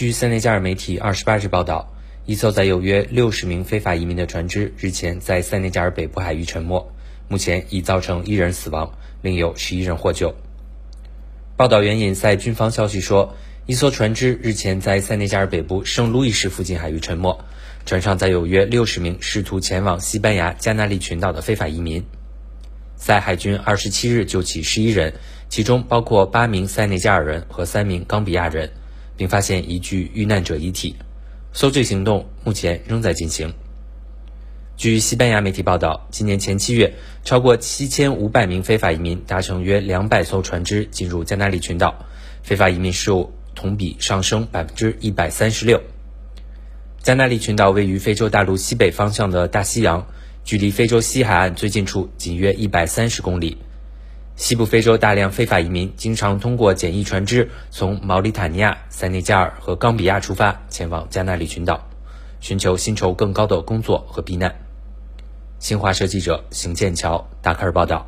据塞内加尔媒体二十八日报道，一艘载有约六十名非法移民的船只日前在塞内加尔北部海域沉没，目前已造成一人死亡，另有十一人获救。报道援引塞军方消息说，一艘船只日前在塞内加尔北部圣路易市附近海域沉没，船上载有约六十名试图前往西班牙加那利群岛的非法移民。塞海军二十七日救起十一人，其中包括八名塞内加尔人和三名冈比亚人，并发现一具遇难者遗体。搜救行动目前仍在进行。据西班牙媒体报道，今年前七月，超过七千五百名非法移民搭乘约两百艘船只进入加那利群岛，非法移民数同比上升百分之一百三十六。加那利群岛位于非洲大陆西北方向的大西洋。距离非洲西海岸最近处仅约一百三十公里。西部非洲大量非法移民经常通过简易船只从毛里塔尼亚、塞内加尔和冈比亚出发，前往加纳利群岛，寻求薪酬更高的工作和避难。新华社记者邢剑桥达喀尔报道。